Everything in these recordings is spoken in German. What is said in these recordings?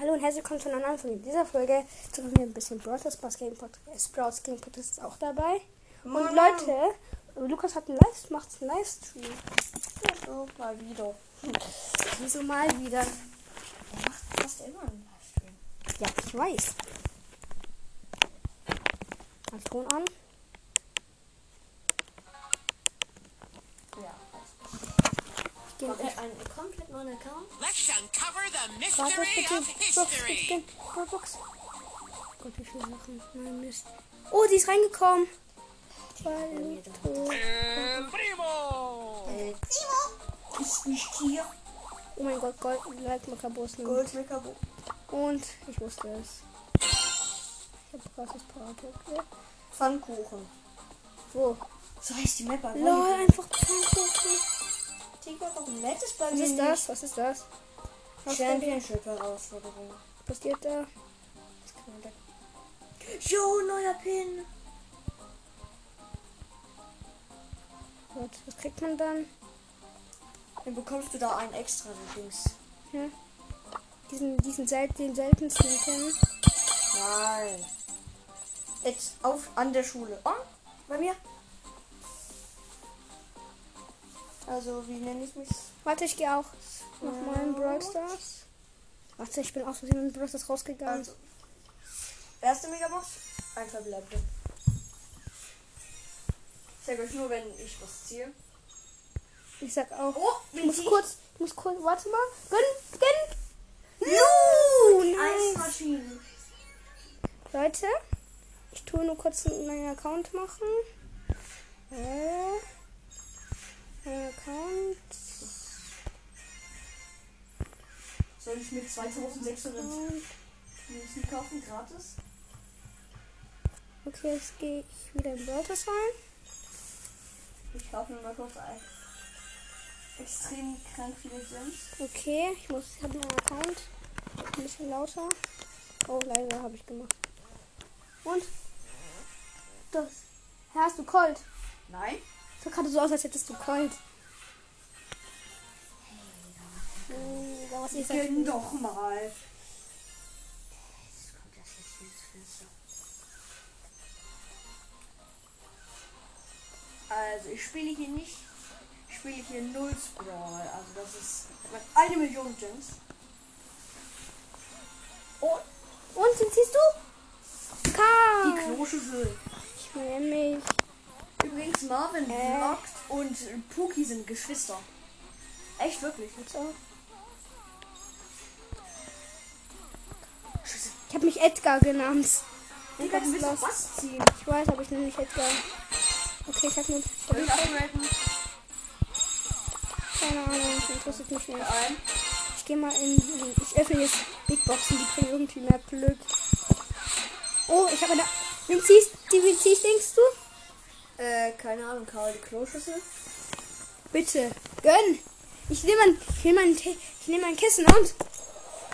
Hallo und herzlich willkommen zu einer neuen Folge. In dieser Folge zu mir ein bisschen Stars Sprouts Game Podcast. Sprouts Game Podcast ist auch dabei. Und Moin. Leute, Lukas hat einen Live, macht einen Livestream. So, mal wieder. Wieso mal wieder? Er macht fast immer einen Livestream. Ja, ich weiß. Mal Ton an. Ich gehe Komplett einen komplett neuen Account. Let's uncover the Warte, mystery bitte. of Box, history. bitte. Box. Gott, wie viele Sachen. Nein, Mist. Oh, die ist reingekommen. Balito. El primo. Äh, ist nicht hier. Oh mein Gott, Gold, nimmt. Goldmeckerbo. Und ich wusste es. Ich habe krasses Powerpack. Pfannkuchen. Wo? So heißt die Map. Lol, einfach Pfannkuchen. Tiger doch ein nettes bei Was ist das? Was ist das? Was Championship Herausforderung. passiert da? Jo, neuer Pin. Gut, was kriegt man dann? Dann bekommst du da einen extra Dings. Ja. Diesen, diesen sel den seltensten Pin. Nein. Jetzt auf an der Schule. Oh, bei mir. Also, wie nenne ich mich? Warte, ich gehe auch nochmal in Brawl Stars. Warte, ich bin aus Versehen in Brawl Stars rausgegangen. Also, erste Megabox, ein verbleibende. Ich sage euch nur, wenn ich was ziehe. Ich sag auch. Oh, ich muss kurz, ich muss kurz, warte mal. Gönn, gönn. No, nice. Eismaschinen. Leute, ich tue nur kurz einen neuen Account machen. Äh, Account. Soll ich mir 2600 Und, Münzen kaufen, gratis? okay, jetzt gehe ich wieder in Stars rein. Ich kaufe mir mal kurz ein. Extrem krank viele Gems. Okay, ich muss, ich habe einen Account. Ein bisschen lauter. Oh, leiser habe ich gemacht. Und? Das. Hast du Colt? Nein. Sah gerade so aus, als hättest du Colt. Äh, was ist das? Gönn doch mal. Also, ich spiele hier nicht. Ich spiele hier null Sprawl. Also, das ist eine Million Gems. Oh, Und, den ziehst du? die Karl! Kloschüssel. Ich nehme mich. Übrigens, Marvin Äh. vloggt und Puki sind Geschwister. Echt, wirklich. Ich habe mich Edgar genannt. Digga, du willst was ziehen. Ich weiß, aber ich nenne mich Edgar. Okay, ich habe nur. Soll ich upgraden? Keine Ahnung, das interessiert mich nicht. Ich gehe mal in. Ich öffne jetzt Big Boxen, die bringen irgendwie mehr Glück. Oh, ich habe eine. Wen ziehst, die, wen ziehst, denkst du? Äh, keine Ahnung, Karl, die Kloschüssel. Bitte, gönn! Ich nehme mein, ich nehme mein, ich nehme mein Kissen und.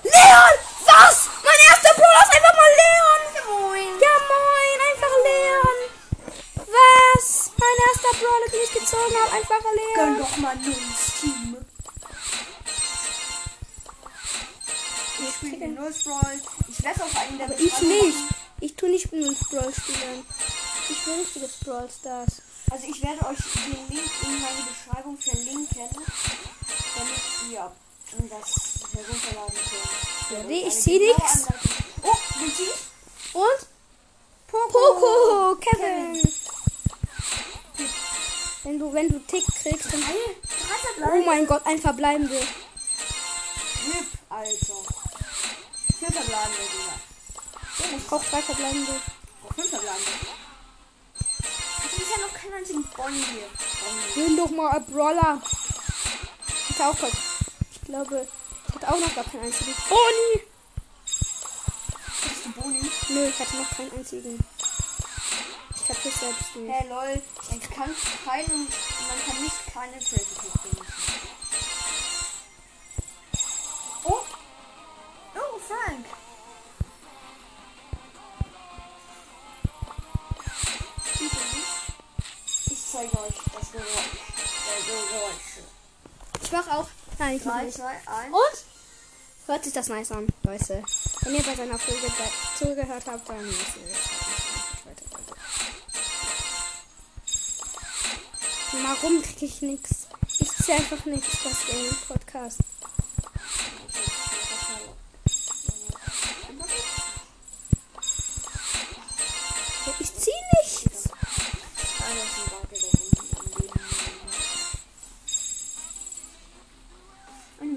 Leon! Was? Mein erster Brawler ist einfach mal Leon! Ja moin! Ja moin, einfach Leon! Was? Mein erster Brawler, den ich gezogen habe, einfach Gönn Leon! doch mal neues Team. Ich spiele den Null. Ich werde auf einen der Aber ich nicht. Ich tue nicht mit Brawl spielen. Ich will richtiges Brawl Stars. Also ich werde euch den Link in meine Beschreibung verlinken, damit ihr das herunterladen könnt. Ja, nee, ich nix. Anleitung. Oh, wie ziehst Und? Poco. Poco! Kevin! Wenn du, wenn du Tick kriegst, dann. Oh mein Gott, ein verbleibende. Rip, Alter. Vier verbleibende, Digga. Ich brauche drei verbleibende. Oh, fünf verbleibende. Es ist ja noch kein einzigen Bonnie hier. Nimm doch mal ein Brawler. Ich auch grad- Ich glaube, ich hatte auch noch gar keinen einzigen. Boni! Bist du Boni? Nö, ich hatte noch keinen einzigen. Ich hab das selbst nicht. Hey lol, man kann keinen, man kann nicht keine Crazy 1. Und? Hört sich das nice an, Leute. Wenn ihr bei seiner Folge zugehört habt, dann wisst ihr jetzt. Warum kriege ich nichts? Ich ziehe einfach nichts, was im Podcast.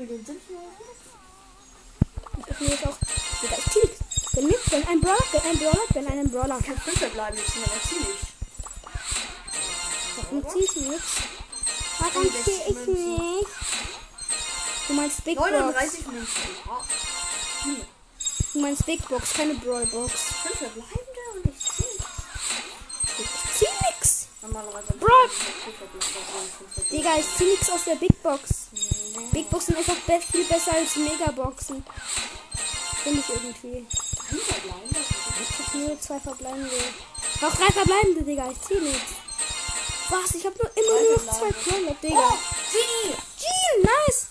Million sind nur. Ich öffne jetzt auch. Digga, ich ziehe nichts. Gönn mir, gönn einen Brawler, gönn einen Brawler, gönn einen Brawler. Ich kann fünf bleiben jetzt, aber. Warum zieh ich nichts? Warum zieh ich nicht? Du meinst Big Box. 39 Münzen. Ja. Du meinst Big Box, keine Brawl Box. Fünf verbleibende und ich ziehe. Ich zieh nix. Normalerweise. Verbleibende. Digga, ich zieh nix aus der Big Box. Big Boxen sind einfach be viel besser als Megaboxen. Finde ich irgendwie. Ich hab nur zwei verbleibende. Noch drei verbleibende, Digga. Ich zieh nichts. Was? Ich hab nur immer nur noch zwei Brawler, Digga. Oh, Genie! Jean, nice.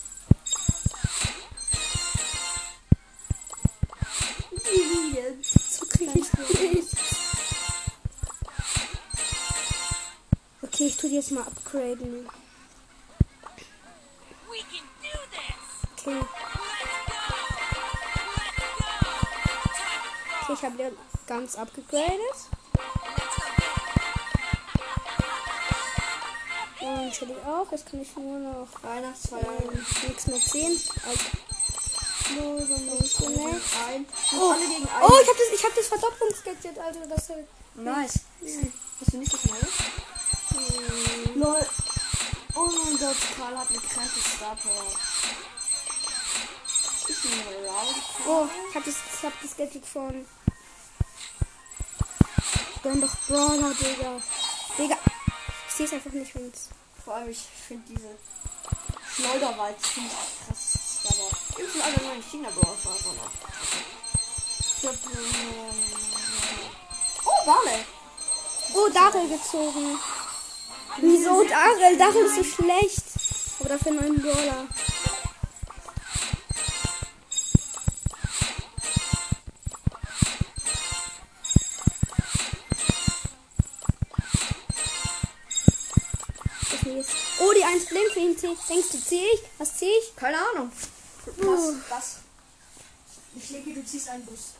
Genie! So krieg ich nichts. Okay, ich tu die jetzt mal upgraden. This. Okay. Ich habe den ganz abgegradet. Und Shelly auch. Jetzt kann ich nur noch Weihnachtsfeier. ähm, nichts mehr ziehen. Also, nur so ein. Oh. Alle gegen einen. Oh, ich habe das, ich hab das Verdopplungsgadget, Alter. Das halt. Nice. Hast du nicht das neue? Hm. Lol. Oh mein Gott, Karl hat eine kranke Star Power. Oh, ich habe das, ich hab das Gadget von. Gönn doch Brawler, Digga. Digga. Ich sehe es einfach nicht, wenn's. Vor allem, ich finde diese Schleuderwald ziemlich krass. Aber ich sind alle neuen china brawler noch. Ich hab Oh, Wale! Oh, Daryl gezogen. Wieso Daryl? Daryl ist so schlecht. Aber dafür einen neuen für zieh- Denkst du, zieh ich? Was zieh ich? Keine Ahnung. Was? Was? Ich lege, du ziehst einen Bus.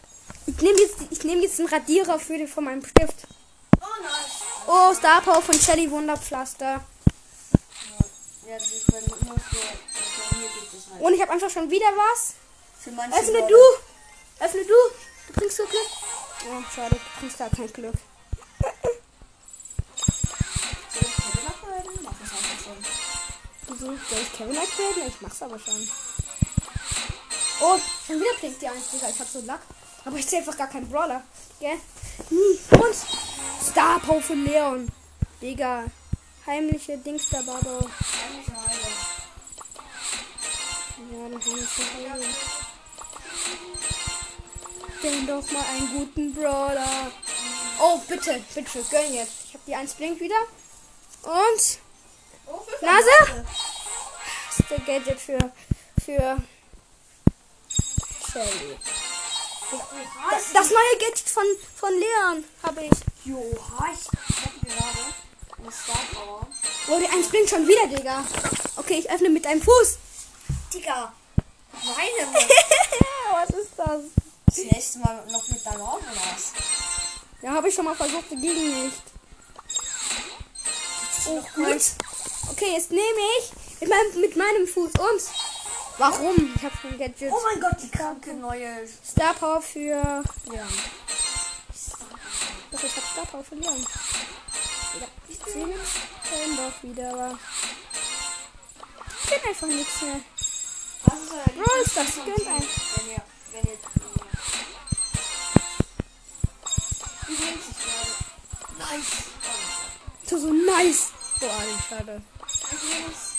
Ich nehme jetzt, ich nehm jetzt einen Radierer für den, von meinem Stift. Oh, nice. Oh, Star Power von Shelly Wunderpflaster. Ja, das ist bei immer so. Bei mir gibt es halt. Und ich habe einfach schon wieder was. Für manche Öffne Leute- du! Öffne du! Du bringst so Glück. Oh, schade, du bringst gar kein Glück. Soll ich upgraden? Mach das einfach schon. Wieso? Soll ich Kevin upgraden? Ich mach's aber schon. Oh, schon wieder blinkt die 1, Digga. Ich hab so Lack. Aber ich sehe einfach gar keinen Brawler. Gell? Hm. Und Star Power für Leon. Digga. Heimliche Dings da, Bardo. Eigentlich Heile. Ja, dann heimliche. Gönn doch mal einen guten Brawler. Oh, bitte, bitte, gönn jetzt. Ich hab die 1 blinkt wieder. Und Nase? Das ist der Gadget für, für Shelly. Das, das neue Gadget von, von Leon habe ich. Jo, ich hab gerade eine Star Power. Oh, die 1 blinkt schon wieder, Digga. Okay, ich öffne mit einem Fuß. Digga, meine. Was ist das? Das nächste Mal noch mit deinem Auto was. Ja, habe ich schon mal versucht, ging nicht. Oh, gut. Okay, jetzt nehme ich mit meinem, mit meinem Fuß und. Warum? Ich habe schon Gadget. Oh mein Gott, die kranke neue. Star Power für. Ja. Doch, ich habe Star Power für Leon. Ja, ich sehe nichts. Dann doch wieder, aber. Ich kenn einfach nichts mehr. Was ist euer Brawl Stars, Lieblingsspiel gönnt ein. Wenn ihr, wenn ihr. Übrigens, ich werde. Nice. Du so nice. Boah, schade. Übrigens,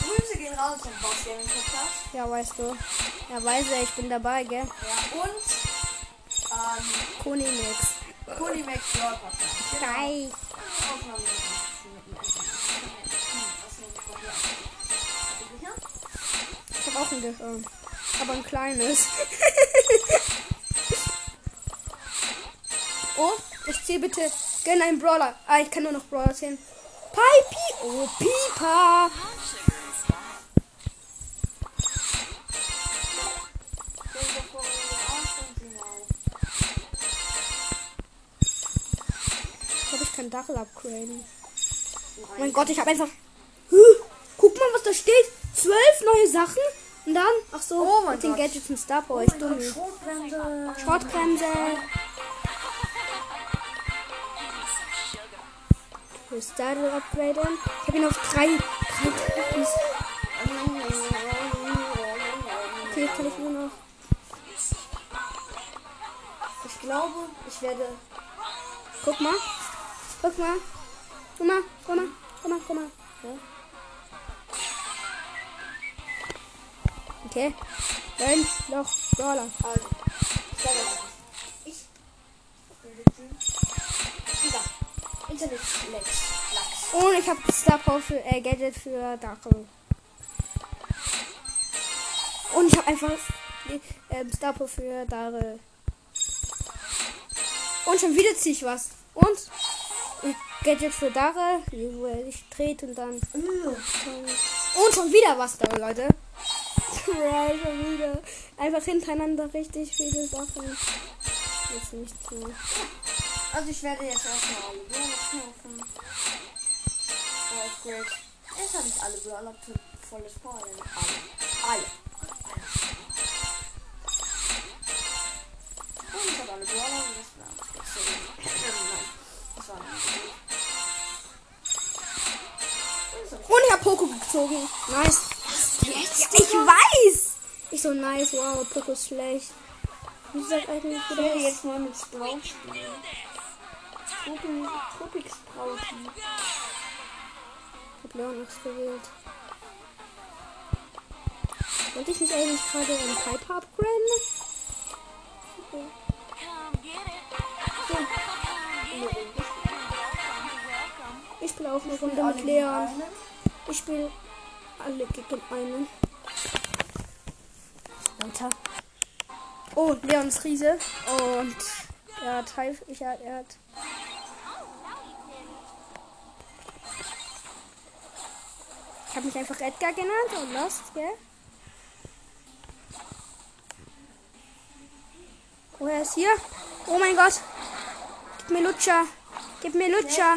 Grüße gehen raus an Boss Gaming Podcast. Ja, weißt du. Ja, weiß er, ich bin dabei, gell? Ja, und. Ähm, Koni nix. Kuni Max Brawl Podcast. Genau. Nehme ich habe auch ein Gehirn. Aber ein kleines. Oh, ich ziehe bitte. Gönn einen Brawler. Ah, ich kann nur noch Brawler zählen. Pipi. Oh, Finale. Ich glaube, ich kann Dachel upgraden. Oh mein Gott, ich habe einfach. Huh, guck mal, was da steht. Zwölf neue Sachen. Und dann, ach so, Oh mit den Gott. Gadgets und Star Power. Oh ich mein Für Startle upgraden. Ich habe ihn auf drei. drei Treffens. Okay, kann ich nur noch. Ich glaube, ich werde. Guck mal. Guck mal. Guck mal. Guck mal. Guck mal. Guck mal. Ja. Okay. Dann noch Brawler. Also, Und ich habe Star Power für äh, Gadget für Dachel. Und ich habe einfach ähm, Star Power für Darel. Und schon wieder ziehe ich was. Und äh, Gadget für Darel, wo er sich dreht und dann. Und schon wieder was da, Leute. ja, schon wieder. Einfach hintereinander richtig viele Sachen. Jetzt nicht so. Also, ich werde jetzt erstmal alle kaufen. Upgrade. Jetzt habe ich alle Brawler volles Power. Alle. Alle. Und ich habe alle Brawler und das war Nein, das war nicht. Und ich habe Poco gezogen. Nice. Yes, ich weiß. Ich so nice. Wow, Poco ist schlecht. Wie sagt eigentlich Ich wieder jetzt? jetzt mal mit Sprout spielen. Tropi- Tropic Sprouty. Leonox gewählt. Wollte ich mich eigentlich gerade in Piper upgraden? Welcome. Ich spiele auch eine Runde mit Leon. Ich spiele alle gegen einen. Alter. Oh, Leon ist Riese. Und er hat Hive. Ich er hat. Ich habe mich einfach Edgar genannt und Lost, gell? Oh, er ist hier. Oh mein Gott. Gib mir Lutscher. Gib mir Lutscher.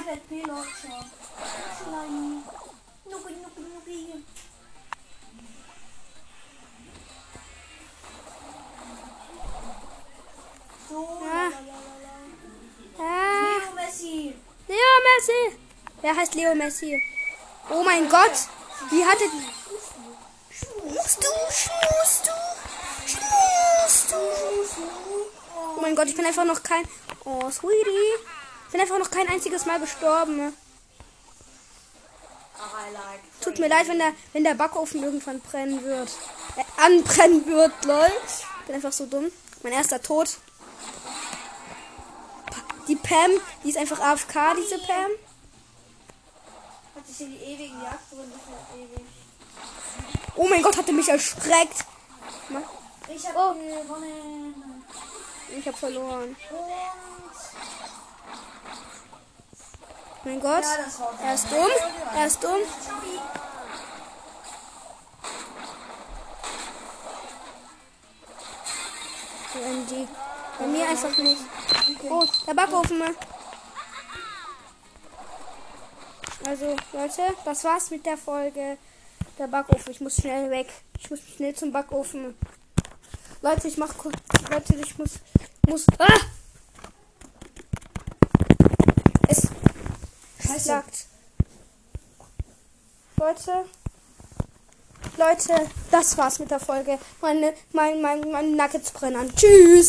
Ah. Leo Messi. Leo Messi. Wer heißt Leo Messi? Oh mein Gott. Wie hatte. Schmusst du, schmusst du, schmusst du. Oh mein Gott, ich bin einfach noch kein. Oh, Sweetie. Ich bin einfach noch kein einziges Mal gestorben. Like. Tut mir leid, wenn der, wenn der Backofen irgendwann brennen wird. Äh, anbrennen wird, lol. Bin einfach so dumm. Mein erster Tod. Die Pam, die ist einfach AFK, diese Pam. Sich in die ewigen Jagdgründe für ewig. Oh mein Gott, hat er mich erschreckt. Ma- Ich hab Oh. gewonnen. Ich hab verloren. Und. Mein Gott. Ja, das war Er ist dumm. Er ist dumm. Wenn die bei mir einfach nicht. Oh, der Backofen. Also, Leute, das war's mit der Folge. Der Backofen. Ich muss schnell weg. Ich muss schnell zum Backofen. Leute, ich mach kurz. Leute, ich muss. muss. Ah! Es Scheiße. sagt. Leute. Leute, das war's mit der Folge. Meine, mein, mein, meine Nuggets brennen. Tschüss.